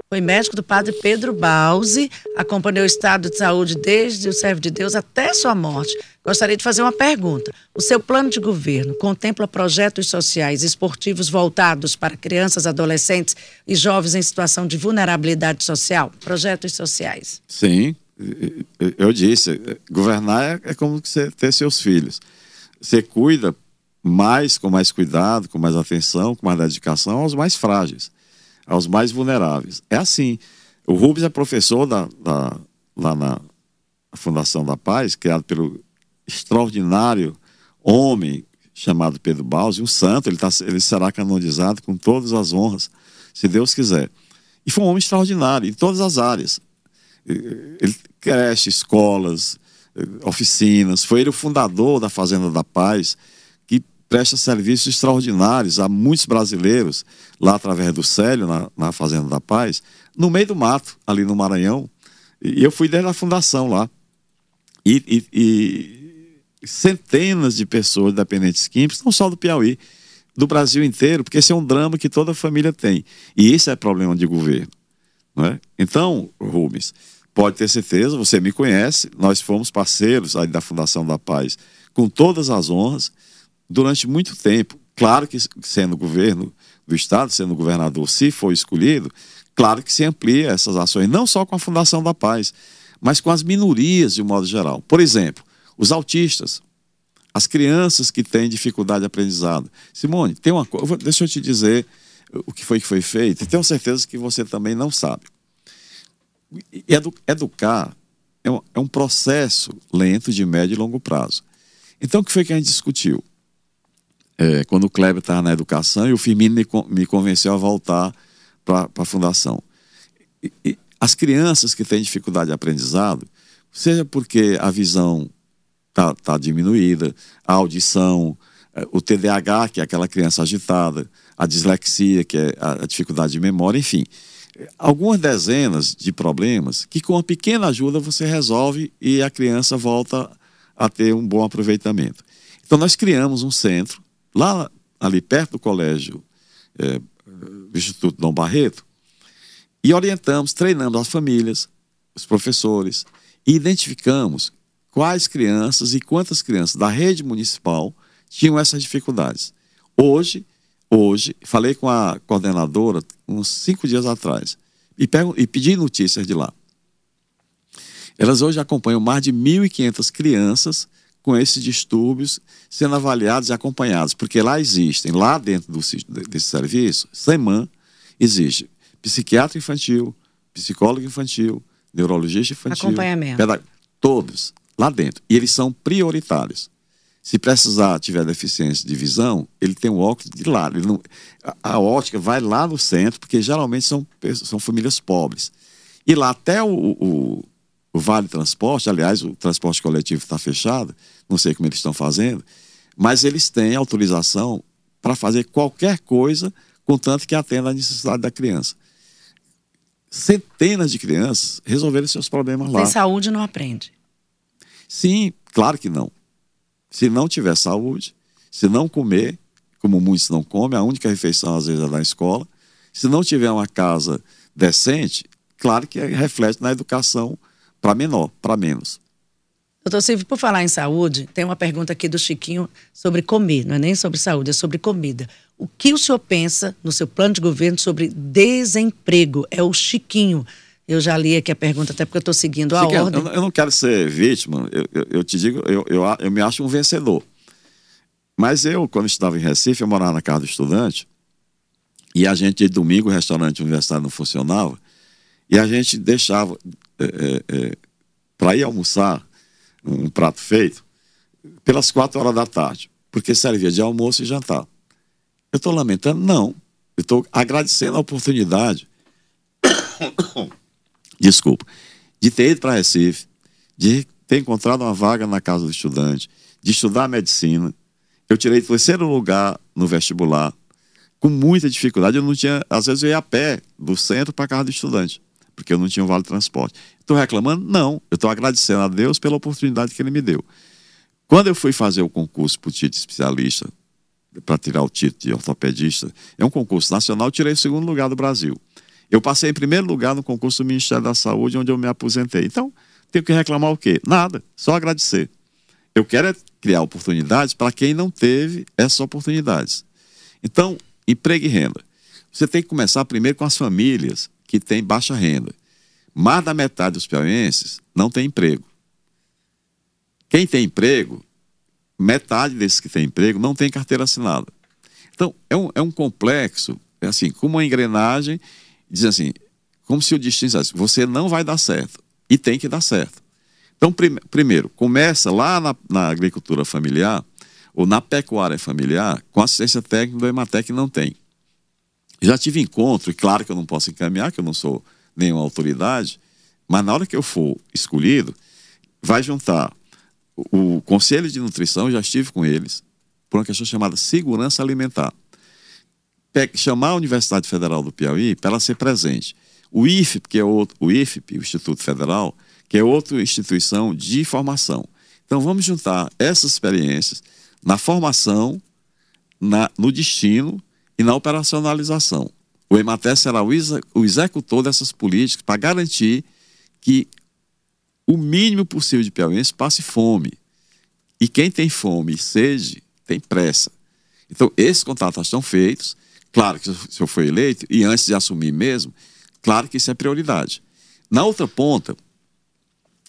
Foi médico do padre Pedro Bausi, acompanhou o estado de saúde desde o servo de Deus até sua morte. Gostaria de fazer uma pergunta. O seu plano de governo contempla projetos sociais esportivos voltados para crianças, adolescentes e jovens em situação de vulnerabilidade social? Projetos sociais. Sim, eu disse, governar é como você ter seus filhos. Você cuida mais, com mais cuidado, com mais atenção, com mais dedicação aos mais frágeis aos mais vulneráveis. É assim. O Rubens é professor da, da, lá na Fundação da Paz, criado pelo extraordinário homem chamado Pedro Bausi, um santo, ele, tá, ele será canonizado com todas as honras, se Deus quiser. E foi um homem extraordinário em todas as áreas. Ele creche, escolas, oficinas, foi ele o fundador da Fazenda da Paz, presta serviços extraordinários a muitos brasileiros, lá através do Célio, na, na Fazenda da Paz, no meio do mato, ali no Maranhão. E eu fui desde a fundação lá. E, e, e centenas de pessoas dependentes químicos, não só do Piauí, do Brasil inteiro, porque esse é um drama que toda família tem. E isso é problema de governo. Não é? Então, Rubens, pode ter certeza, você me conhece, nós fomos parceiros da Fundação da Paz com todas as honras durante muito tempo. Claro que sendo governo do Estado, sendo governador, se for escolhido, claro que se amplia essas ações, não só com a Fundação da Paz, mas com as minorias de um modo geral. Por exemplo, os autistas, as crianças que têm dificuldade de aprendizado. Simone, tem uma coisa, deixa eu te dizer o que foi que foi feito, tenho certeza que você também não sabe. Edu, educar é um, é um processo lento de médio e longo prazo. Então, o que foi que a gente discutiu? É, quando o Kleber estava na educação e o Firmino me, me convenceu a voltar para a fundação. E, e as crianças que têm dificuldade de aprendizado, seja porque a visão está tá diminuída, a audição, é, o TDAH, que é aquela criança agitada, a dislexia, que é a dificuldade de memória, enfim. Algumas dezenas de problemas que, com uma pequena ajuda, você resolve e a criança volta a ter um bom aproveitamento. Então, nós criamos um centro, lá ali perto do colégio é, Instituto Dom Barreto, e orientamos, treinamos as famílias, os professores, e identificamos quais crianças e quantas crianças da rede municipal tinham essas dificuldades. Hoje, hoje, falei com a coordenadora uns cinco dias atrás e, e pedi notícias de lá. Elas hoje acompanham mais de 1.500 crianças com esses distúrbios sendo avaliados e acompanhados, porque lá existem, lá dentro do, desse serviço, SEMAN, existe psiquiatra infantil, psicólogo infantil, neurologista infantil, acompanhamento, todos lá dentro. E eles são prioritários. Se precisar, tiver deficiência de visão, ele tem um óculos de lado. Não, a, a, ótica vai lá no centro, porque geralmente são, são famílias pobres. E lá até o, o, o Vale Transporte, aliás, o transporte coletivo está fechado, não sei como eles estão fazendo, mas eles têm autorização para fazer qualquer coisa, contanto que atenda a necessidade da criança. Centenas de crianças resolveram seus problemas lá. Sem saúde não aprende. Sim, claro que não. Se não tiver saúde, se não comer, como muitos não comem, a única refeição às vezes é na escola, se não tiver uma casa decente, claro que reflete na educação para menor, para menos. Doutor Silvio, por falar em saúde, tem uma pergunta aqui do Chiquinho sobre comer, não é nem sobre saúde, é sobre comida. O que o senhor pensa no seu plano de governo sobre desemprego? É o Chiquinho. Eu já li aqui a pergunta, até porque eu estou seguindo a Chiquinho, ordem. Eu, eu, não quero ser vítima, eu, eu, eu te digo, eu, eu, eu me acho um vencedor. Mas eu, quando estava em Recife, eu morava na casa do estudante, e a gente, de domingo, o restaurante universitário não funcionava, e a gente deixava é, é, para ir almoçar um prato feito pelas quatro horas da tarde, porque servia de almoço e jantar. Eu estou lamentando? Não. Eu estou agradecendo a oportunidade, desculpa, de ter ido para Recife, de ter encontrado uma vaga na casa do estudante, de estudar medicina. Eu tirei terceiro lugar no vestibular, com muita dificuldade. Eu não tinha, às vezes eu ia a pé do centro para a casa do estudante porque eu não tinha um vale transporte. Estou reclamando? Não. Eu estou agradecendo a Deus pela oportunidade que Ele me deu. Quando eu fui fazer o concurso para o título de especialista, para tirar o título de ortopedista, é um concurso nacional, tirei o segundo lugar do Brasil. Eu passei em primeiro lugar no concurso do Ministério da Saúde, onde eu me aposentei. Então, tenho que reclamar o quê? Nada, só agradecer. Eu quero é criar oportunidades para quem não teve essas oportunidades. Então, emprego e renda. Você tem que começar primeiro com as famílias que tem baixa renda. Mais da metade dos piauienses não tem emprego. Quem tem emprego, metade desses que tem emprego não tem carteira assinada. Então, é um, é um complexo, é assim, como uma engrenagem, diz assim, como se o destino dissesse, você não vai dar certo, e tem que dar certo. Então, prim primeiro, começa lá na, na, agricultura familiar, ou na pecuária familiar, com assistência técnica do Ematec não tem. Já tive encontro, e claro que eu não posso encaminhar, que eu não sou nenhuma autoridade, mas na hora que eu for escolhido, vai juntar o Conselho de Nutrição, já estive com eles, por uma questão chamada segurança alimentar. Chamar a Universidade Federal do Piauí para ela ser presente. O IFP, que é o, o IFP, o Instituto Federal, que é outra instituição de formação. Então vamos juntar essas experiências na formação, na, no destino e na operacionalização. O Emater será o, executor dessas políticas para garantir que o mínimo possível de piauiense passe fome. E quem tem fome e sede tem pressa. Então, esses contatos estão feitos. Claro que se eu for eleito, e antes de assumir mesmo, claro que isso é prioridade. Na outra ponta,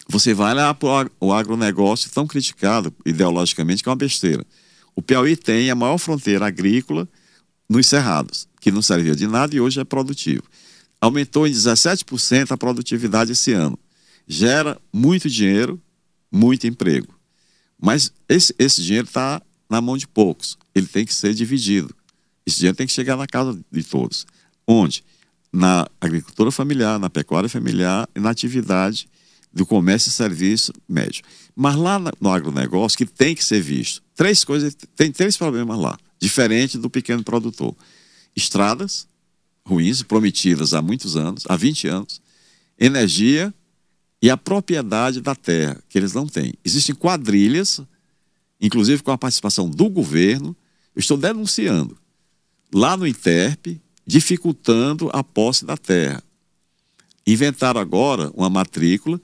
você vai lá para o agronegócio tão criticado ideologicamente que é uma besteira. O Piauí tem a maior fronteira agrícola nos cerrados, que não servia de nada e hoje é produtivo. Aumentou em 17% a produtividade esse ano. Gera muito dinheiro, muito emprego. Mas esse, esse dinheiro está na mão de poucos. Ele tem que ser dividido. Esse dinheiro tem que chegar na casa de todos. Onde? Na agricultura familiar, na pecuária familiar e na atividade do comércio e serviço médio. Mas lá no agronegócio, que tem que ser visto, três coisas, tem três problemas lá, diferente do pequeno produtor. Estradas ruins, prometidas há muitos anos, há 20 anos, energia e a propriedade da terra, que eles não têm. Existem quadrilhas, inclusive com a participação do governo, eu estou denunciando, lá no INTERP, dificultando a posse da terra. Inventaram agora uma matrícula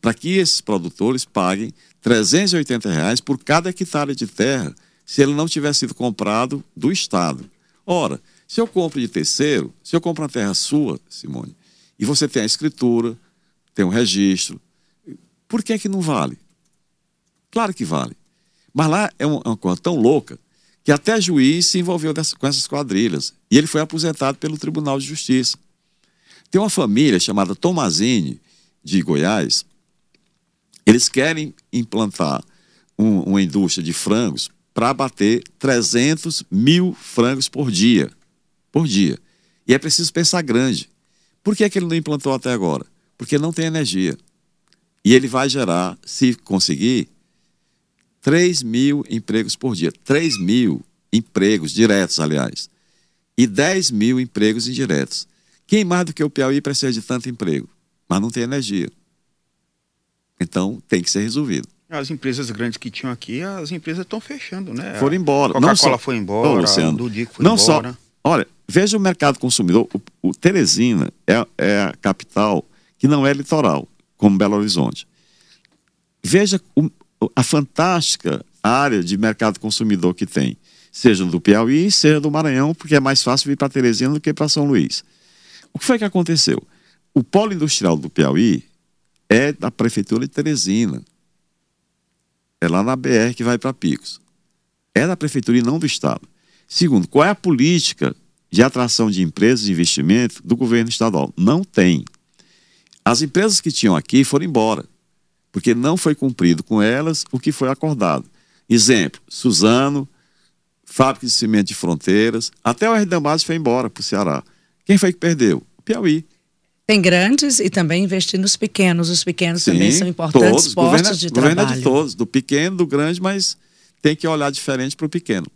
para que esses produtores paguem 380 reais por cada hectare de terra se ele não tiver sido comprado do Estado. Ora, se eu compro de terceiro, se eu compro uma terra sua, Simone, e você tem a escritura, tem um registro, por que é que não vale? Claro que vale. Mas lá é uma, coisa tão louca que até juiz se envolveu dessa, com essas quadrilhas. E ele foi aposentado pelo Tribunal de Justiça. Tem uma família chamada Tomazini, de Goiás, eles querem implantar um, uma indústria de frangos para abater 300 mil frangos por dia. Por dia. E é preciso pensar grande. Por que, é que ele não implantou até agora? Porque não tem energia. E ele vai gerar, se conseguir, 3 mil empregos por dia. 3 mil empregos diretos, aliás. E 10 mil empregos indiretos. Quem mais do que o Piauí precisa de tanto emprego? Mas não tem energia. Então tem que ser resolvido. As empresas grandes que tinham aqui, as empresas estão fechando, né? Foram embora. Coca-Cola foi embora, Luciano, do Dico foi não embora. Só, olha, veja o mercado consumidor. O, o Teresina é, é, a capital que não é litoral, como Belo Horizonte. Veja o, a fantástica área de mercado consumidor que tem, seja do Piauí, seja do Maranhão, porque é mais fácil vir para Teresina do que para São Luís. O que foi que aconteceu? O polo industrial do Piauí é da Prefeitura de Teresina. É lá na BR que vai para Picos. É da Prefeitura e não do Estado. Segundo, qual é a política de atração de empresas e investimento do governo estadual? Não tem. As empresas que tinham aqui foram embora, porque não foi cumprido com elas o que foi acordado. Exemplo, Suzano, Fábrica de Cimento de Fronteiras, até o R. Damares foi embora para o Ceará. Quem foi que perdeu? Piauí. Tem grandes e também investir nos pequenos. Os pequenos Sim, também são importantes todos. postos governo, de governo trabalho. de todos, do pequeno, do grande, mas tem que olhar diferente para o pequeno.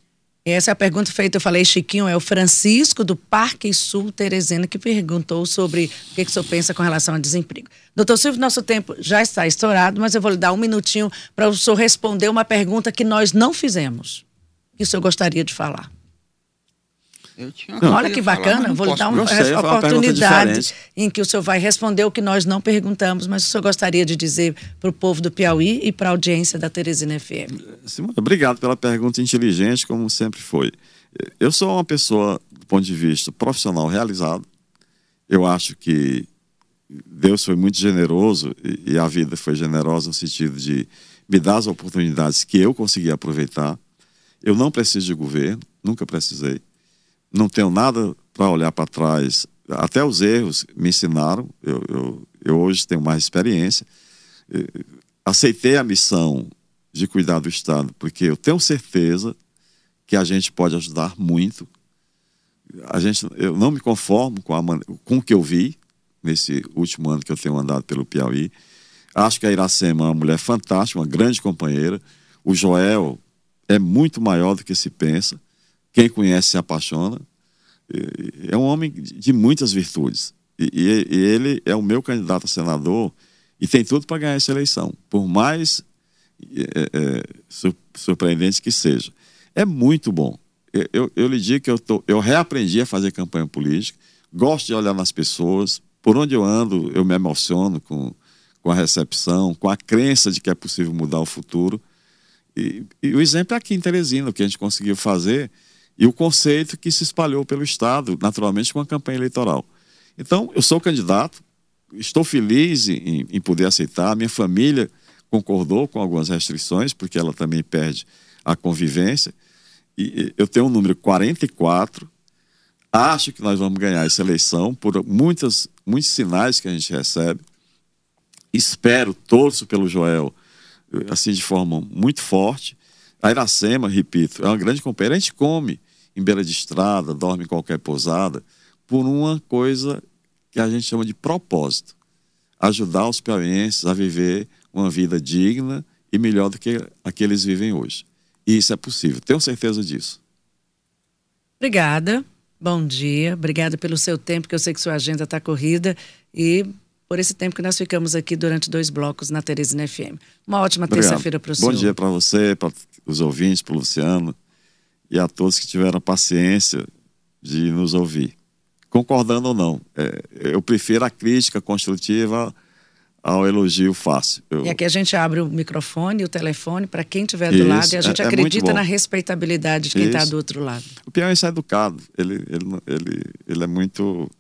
Essa é a pergunta feita, eu falei, Chiquinho, é o Francisco do Parque Sul Teresina que perguntou sobre o que, que o senhor pensa com relação ao desemprego. Doutor Silvio, nosso tempo já está estourado, mas eu vou lhe dar um minutinho para o senhor responder uma pergunta que nós não fizemos, que o senhor gostaria de falar. Olha que bacana, vou lhe dar uma, sei, oportunidade em que o senhor vai responder o que nós não perguntamos, mas o senhor gostaria de dizer para o povo do Piauí e para a audiência da Teresina FM. Simone, obrigado pela pergunta inteligente, como sempre foi. Eu sou uma pessoa, do ponto de vista profissional, realizado. Eu acho que Deus foi muito generoso e, e a vida foi generosa no sentido de me dar as oportunidades que eu consegui aproveitar. Eu não preciso de governo, nunca precisei não tenho nada para olhar para trás. Até os erros me ensinaram. Eu, eu, eu hoje tenho mais experiência. Aceitei a missão de cuidar do Estado, porque eu tenho certeza que a gente pode ajudar muito. A gente, eu não me conformo com, a, com o que eu vi nesse último ano que eu tenho andado pelo Piauí. Acho que a Iracema é uma mulher fantástica, uma grande companheira. O Joel é muito maior do que se pensa. Quem conhece se apaixona. É um homem de muitas virtudes. E, e, e ele é o meu candidato a senador E tem tudo para ganhar essa eleição, por mais é, é, surpreendente que seja. É muito bom. Eu, eu, eu lhe digo que eu, tô, eu reaprendi a fazer campanha política, gosto de olhar nas pessoas, por onde eu ando, eu me emociono com, com a recepção, com a crença de que é possível mudar o futuro. E, e, o exemplo é aqui em Teresina, o que a gente conseguiu fazer, e o conceito que se espalhou pelo Estado, naturalmente com a campanha eleitoral. Então, eu sou candidato, estou feliz em, em poder aceitar, minha família concordou com algumas restrições, porque ela também perde a convivência. E eu tenho o um número 44. Acho que nós vamos ganhar essa eleição por muitas, muitos sinais que a gente recebe. Espero, torço pelo Joel, assim, de forma muito forte. A Iracema, repito, é uma grande companheira. A gente come em beira de estrada, dorme em qualquer pousada, por uma coisa que a gente chama de propósito. Ajudar os piauienses a viver uma vida digna e melhor do que a que eles vivem hoje. E isso é possível, tenho certeza disso. Obrigada, bom dia, obrigada pelo seu tempo, que eu sei que sua agenda está corrida e por esse tempo que nós ficamos aqui durante dois blocos na Teresina FM. Uma ótima terça-feira para o senhor. Bom dia para você, para os ouvintes, para o Luciano e a todos que tiveram paciência de nos ouvir. Concordando ou não, é, eu prefiro a crítica construtiva ao elogio fácil. Eu... E aqui a gente abre o microfone, o telefone para quem estiver do lado e a gente é, é acredita é na respeitabilidade de quem está do outro lado. O piauiense é educado, ele, ele, ele, ele é muito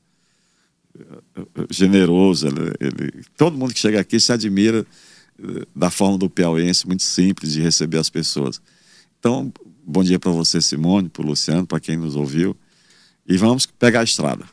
generoso, ele, ele, todo mundo que chega aqui se admira eh, da forma do piauiense, muito simples de receber as pessoas. Então, bom dia para você, Simone, para o Luciano, para quem nos ouviu. E vamos pegar a estrada.